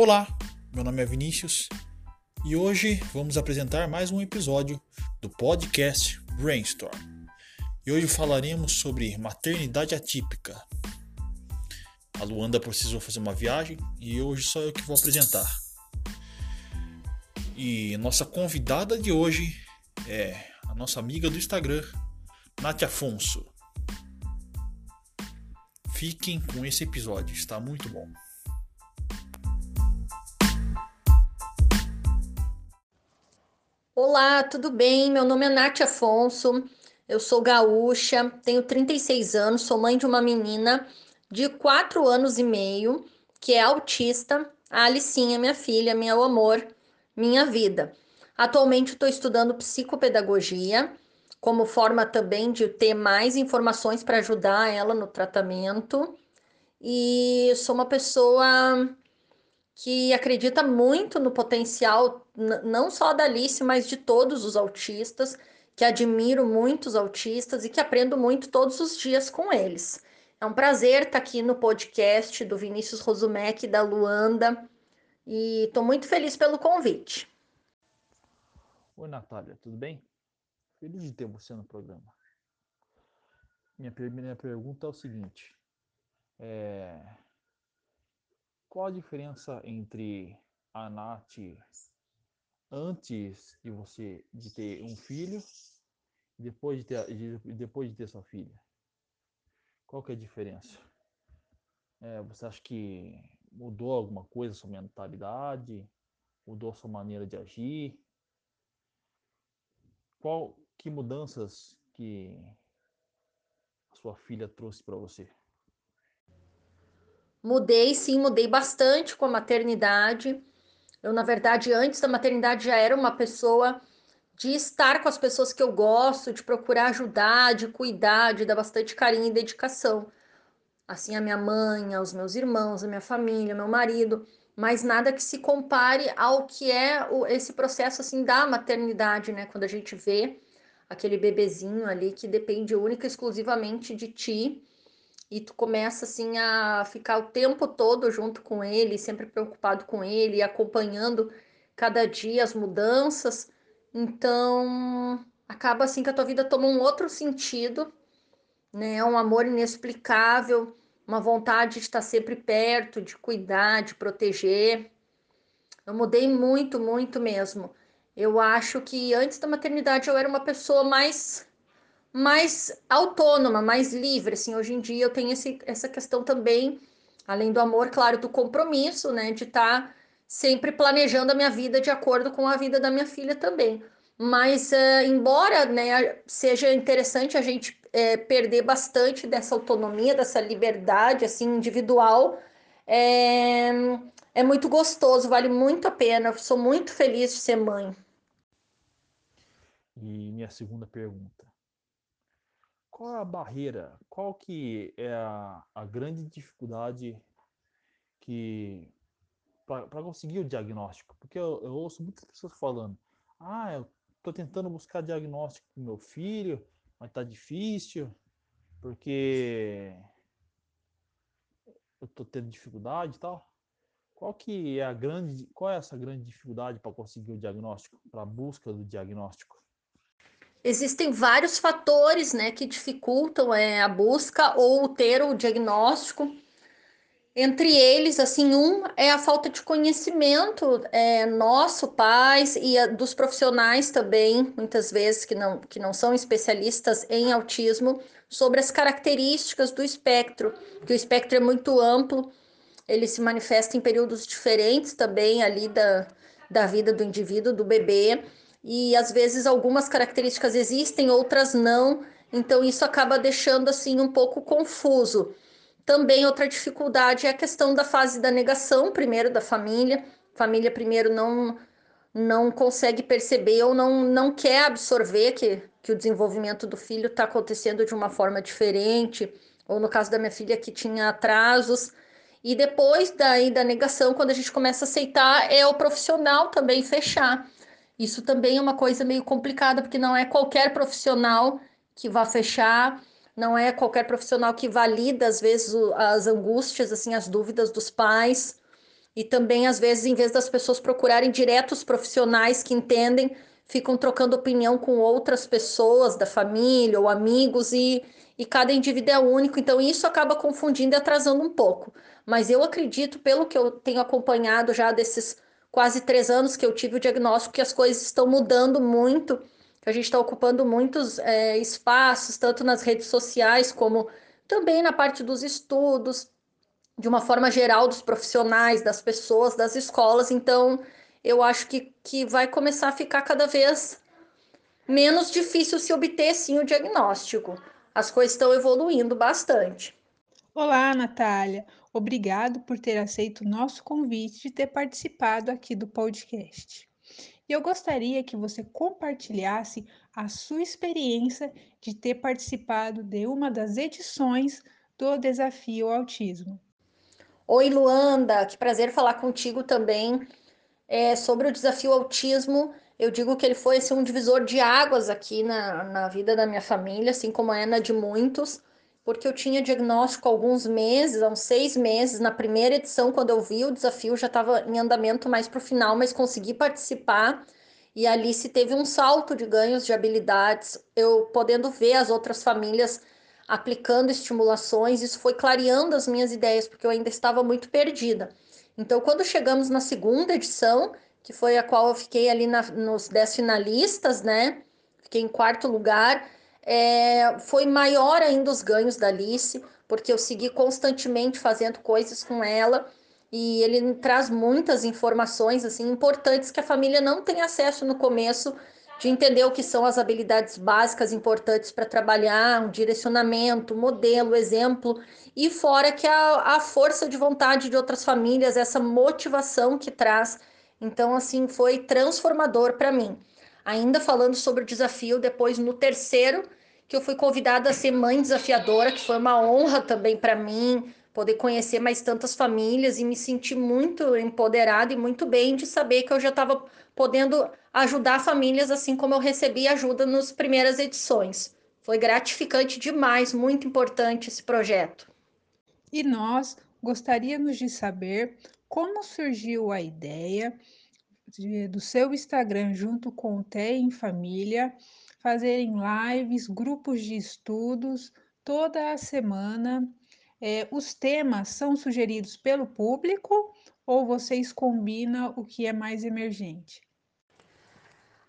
Olá, meu nome é Vinícius e hoje vamos apresentar mais um episódio do podcast Brainstorm. E hoje falaremos sobre maternidade atípica. A Luanda precisou fazer uma viagem e hoje só eu que vou apresentar. E nossa convidada de hoje é a nossa amiga do Instagram, Nath Afonso. Fiquem com esse episódio, está muito bom. Olá, tudo bem? Meu nome é Nath Afonso, eu sou gaúcha, tenho 36 anos, sou mãe de uma menina de 4 anos e meio que é autista, a Alicinha, minha filha, meu amor, minha vida. Atualmente estou estudando psicopedagogia, como forma também de ter mais informações para ajudar ela no tratamento. E sou uma pessoa que acredita muito no potencial, não só da Alice, mas de todos os autistas, que admiro muitos autistas e que aprendo muito todos os dias com eles. É um prazer estar aqui no podcast do Vinícius Rosumec e da Luanda e estou muito feliz pelo convite. Oi, Natália, tudo bem? Feliz de ter você no programa. Minha primeira pergunta é o seguinte: é... Qual a diferença entre a Nath antes de você de ter um filho e depois de ter, de, depois de ter sua filha? Qual que é a diferença? É, você acha que mudou alguma coisa sua mentalidade? Mudou sua maneira de agir? Qual que mudanças que a sua filha trouxe para você? Mudei, sim, mudei bastante com a maternidade. Eu, na verdade, antes da maternidade já era uma pessoa de estar com as pessoas que eu gosto, de procurar ajudar, de cuidar, de dar bastante carinho e dedicação. Assim, a minha mãe, aos meus irmãos, a minha família, meu marido, mas nada que se compare ao que é esse processo assim da maternidade, né? Quando a gente vê aquele bebezinho ali que depende única e exclusivamente de ti e tu começa assim a ficar o tempo todo junto com ele, sempre preocupado com ele, acompanhando cada dia as mudanças. Então, acaba assim que a tua vida toma um outro sentido, né? Um amor inexplicável, uma vontade de estar sempre perto, de cuidar, de proteger. Eu mudei muito, muito mesmo. Eu acho que antes da maternidade eu era uma pessoa mais mais autônoma, mais livre, assim, hoje em dia eu tenho esse, essa questão também, além do amor, claro, do compromisso, né, de estar tá sempre planejando a minha vida de acordo com a vida da minha filha também. Mas, uh, embora, né, seja interessante a gente é, perder bastante dessa autonomia, dessa liberdade, assim, individual, é, é muito gostoso, vale muito a pena, sou muito feliz de ser mãe. E minha segunda pergunta qual é a barreira? Qual que é a, a grande dificuldade que para conseguir o diagnóstico? Porque eu, eu, ouço muitas pessoas falando: "Ah, eu estou tentando buscar diagnóstico para meu filho, mas está difícil porque eu estou tendo dificuldade e tal". Qual que é a grande, qual é essa grande dificuldade para conseguir o diagnóstico, para a busca do diagnóstico? Existem vários fatores né, que dificultam é, a busca ou ter o diagnóstico. Entre eles, assim, um é a falta de conhecimento é, nosso, pais, e a, dos profissionais também, muitas vezes, que não, que não são especialistas em autismo, sobre as características do espectro, que o espectro é muito amplo, ele se manifesta em períodos diferentes também ali da, da vida do indivíduo, do bebê e às vezes algumas características existem, outras não, então isso acaba deixando assim um pouco confuso. Também outra dificuldade é a questão da fase da negação, primeiro da família. família primeiro não não consegue perceber ou não, não quer absorver que, que o desenvolvimento do filho está acontecendo de uma forma diferente, ou no caso da minha filha que tinha atrasos. E depois daí da negação, quando a gente começa a aceitar, é o profissional também fechar. Isso também é uma coisa meio complicada, porque não é qualquer profissional que vá fechar, não é qualquer profissional que valida, às vezes, as angústias, assim, as dúvidas dos pais. e também às vezes em vez das pessoas procurarem diretos profissionais que entendem, ficam trocando opinião com outras pessoas da família ou amigos e, e cada indivíduo é único, então isso acaba confundindo e atrasando um pouco. Mas eu acredito, pelo que eu tenho acompanhado já desses quase três anos que eu tive o diagnóstico, que as coisas estão mudando muito, que a gente está ocupando muitos é, espaços, tanto nas redes sociais como também na parte dos estudos, de uma forma geral, dos profissionais, das pessoas, das escolas. Então, eu acho que, que vai começar a ficar cada vez menos difícil se obter sim o diagnóstico. As coisas estão evoluindo bastante. Olá, Natália. Obrigado por ter aceito o nosso convite de ter participado aqui do podcast. E eu gostaria que você compartilhasse a sua experiência de ter participado de uma das edições do Desafio Autismo. Oi, Luanda, que prazer falar contigo também é, sobre o desafio autismo. Eu digo que ele foi assim, um divisor de águas aqui na, na vida da minha família, assim como é na de muitos, porque eu tinha diagnóstico alguns meses, há uns seis meses. Na primeira edição, quando eu vi o desafio, já estava em andamento mais para o final, mas consegui participar. E ali se teve um salto de ganhos de habilidades, eu podendo ver as outras famílias aplicando estimulações, isso foi clareando as minhas ideias, porque eu ainda estava muito perdida. Então, quando chegamos na segunda edição, que foi a qual eu fiquei ali na, nos 10 finalistas, né? Fiquei em quarto lugar. É, foi maior ainda os ganhos da Alice, porque eu segui constantemente fazendo coisas com ela e ele traz muitas informações assim importantes que a família não tem acesso no começo de entender o que são as habilidades básicas importantes para trabalhar, um direcionamento, modelo, exemplo, e fora que a, a força de vontade de outras famílias, essa motivação que traz. Então, assim, foi transformador para mim. Ainda falando sobre o desafio, depois no terceiro, que eu fui convidada a ser mãe desafiadora, que foi uma honra também para mim, poder conhecer mais tantas famílias e me sentir muito empoderada e muito bem de saber que eu já estava podendo ajudar famílias assim como eu recebi ajuda nas primeiras edições. Foi gratificante demais, muito importante esse projeto. E nós gostaríamos de saber como surgiu a ideia de, do seu Instagram junto com o TE em Família, fazerem lives, grupos de estudos toda a semana. É, os temas são sugeridos pelo público ou vocês combinam o que é mais emergente?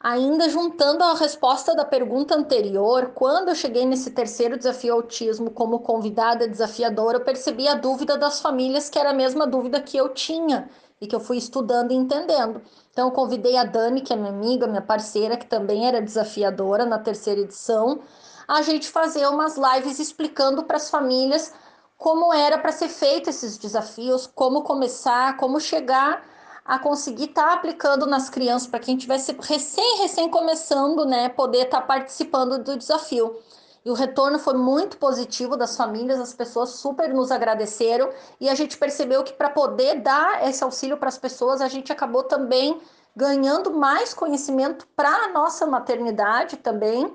Ainda juntando a resposta da pergunta anterior, quando eu cheguei nesse terceiro desafio autismo como convidada desafiadora, eu percebi a dúvida das famílias, que era a mesma dúvida que eu tinha e que eu fui estudando e entendendo. Então, eu convidei a Dani, que é minha amiga, minha parceira, que também era desafiadora na terceira edição, a gente fazer umas lives explicando para as famílias como era para ser feito esses desafios, como começar, como chegar a conseguir estar tá aplicando nas crianças, para quem tivesse recém, recém começando, né, poder estar tá participando do desafio. E o retorno foi muito positivo das famílias, as pessoas super nos agradeceram e a gente percebeu que para poder dar esse auxílio para as pessoas, a gente acabou também ganhando mais conhecimento para a nossa maternidade também,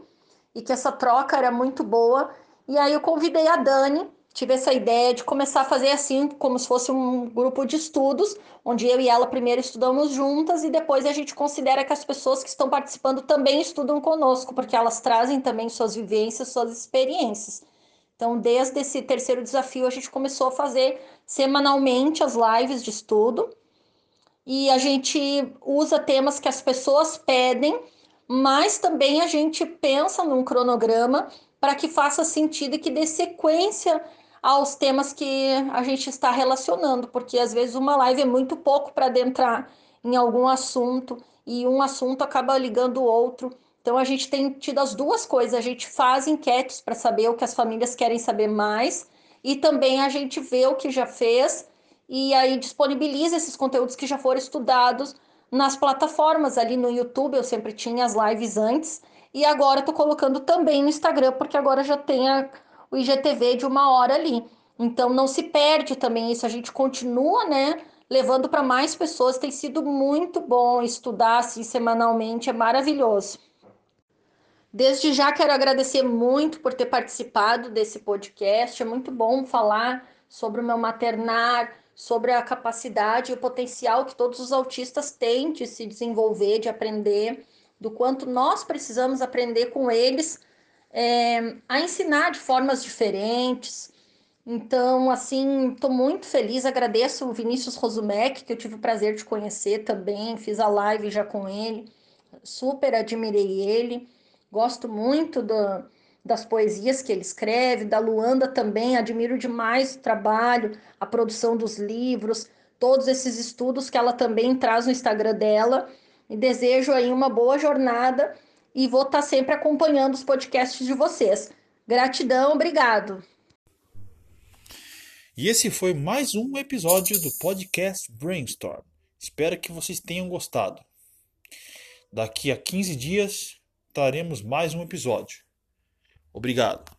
e que essa troca era muito boa. E aí eu convidei a Dani tive essa ideia de começar a fazer assim, como se fosse um grupo de estudos, onde eu e ela primeiro estudamos juntas e depois a gente considera que as pessoas que estão participando também estudam conosco, porque elas trazem também suas vivências, suas experiências. Então, desde esse terceiro desafio, a gente começou a fazer semanalmente as lives de estudo e a gente usa temas que as pessoas pedem, mas também a gente pensa num cronograma para que faça sentido e que dê sequência aos temas que a gente está relacionando, porque às vezes uma live é muito pouco para adentrar em algum assunto e um assunto acaba ligando o outro. Então a gente tem tido as duas coisas, a gente faz enquetes para saber o que as famílias querem saber mais e também a gente vê o que já fez e aí disponibiliza esses conteúdos que já foram estudados nas plataformas ali no YouTube, eu sempre tinha as lives antes e agora estou colocando também no Instagram, porque agora já tem a, o IGTV de uma hora ali. Então não se perde também isso, a gente continua, né? Levando para mais pessoas, tem sido muito bom estudar assim semanalmente, é maravilhoso. Desde já quero agradecer muito por ter participado desse podcast. É muito bom falar sobre o meu maternar, sobre a capacidade e o potencial que todos os autistas têm de se desenvolver, de aprender, do quanto nós precisamos aprender com eles é, a ensinar de formas diferentes. Então, assim, estou muito feliz, agradeço o Vinícius Rosumec, que eu tive o prazer de conhecer também, fiz a live já com ele, super admirei ele, gosto muito do, das poesias que ele escreve, da Luanda também, admiro demais o trabalho, a produção dos livros, todos esses estudos que ela também traz no Instagram dela. E desejo aí uma boa jornada e vou estar sempre acompanhando os podcasts de vocês. Gratidão, obrigado. E esse foi mais um episódio do podcast Brainstorm. Espero que vocês tenham gostado. Daqui a 15 dias teremos mais um episódio. Obrigado.